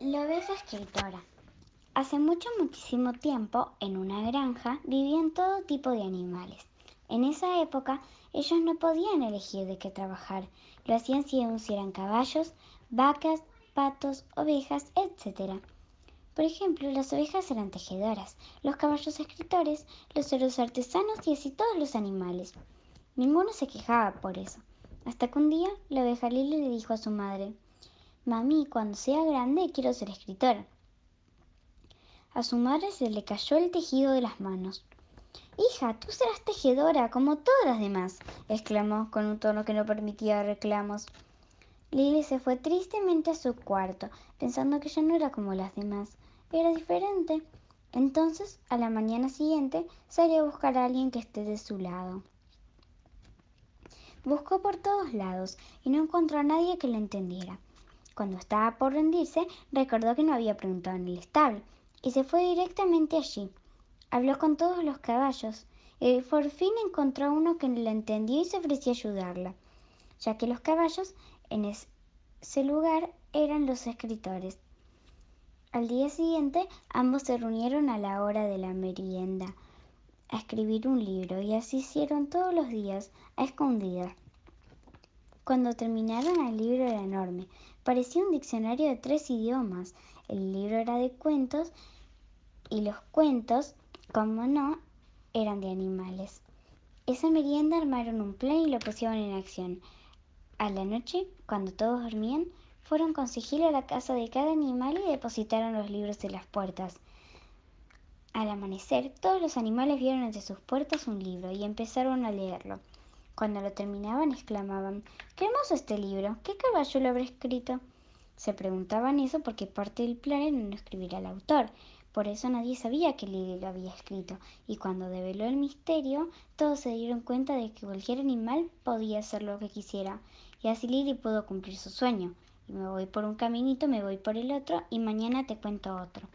La oveja escritora. Hace mucho, muchísimo tiempo, en una granja, vivían todo tipo de animales. En esa época, ellos no podían elegir de qué trabajar. Lo hacían si eran caballos, vacas, patos, ovejas, etc. Por ejemplo, las ovejas eran tejedoras, los caballos escritores, los cerdos artesanos y así todos los animales. Ninguno se quejaba por eso. Hasta que un día la oveja Lili le dijo a su madre, Mami, cuando sea grande quiero ser escritora. A su madre se le cayó el tejido de las manos. Hija, tú serás tejedora como todas las demás, exclamó con un tono que no permitía reclamos. Lily se fue tristemente a su cuarto, pensando que ya no era como las demás, era diferente. Entonces, a la mañana siguiente, salió a buscar a alguien que esté de su lado. Buscó por todos lados y no encontró a nadie que le entendiera. Cuando estaba por rendirse, recordó que no había preguntado en el establo y se fue directamente allí. Habló con todos los caballos y por fin encontró uno que la entendió y se ofreció a ayudarla, ya que los caballos en ese lugar eran los escritores. Al día siguiente, ambos se reunieron a la hora de la merienda a escribir un libro y así hicieron todos los días a escondidas. Cuando terminaron el libro era enorme, parecía un diccionario de tres idiomas. El libro era de cuentos y los cuentos, como no, eran de animales. Esa merienda armaron un plan y lo pusieron en acción. A la noche, cuando todos dormían, fueron con sigilo a la casa de cada animal y depositaron los libros en las puertas. Al amanecer, todos los animales vieron entre sus puertas un libro y empezaron a leerlo. Cuando lo terminaban exclamaban ¡Qué hermoso este libro! ¿Qué caballo lo habrá escrito? Se preguntaban eso porque parte del plan era no escribir al autor. Por eso nadie sabía que Lily lo había escrito, y cuando develó el misterio, todos se dieron cuenta de que cualquier animal podía hacer lo que quisiera, y así Lily pudo cumplir su sueño. Y me voy por un caminito, me voy por el otro, y mañana te cuento otro.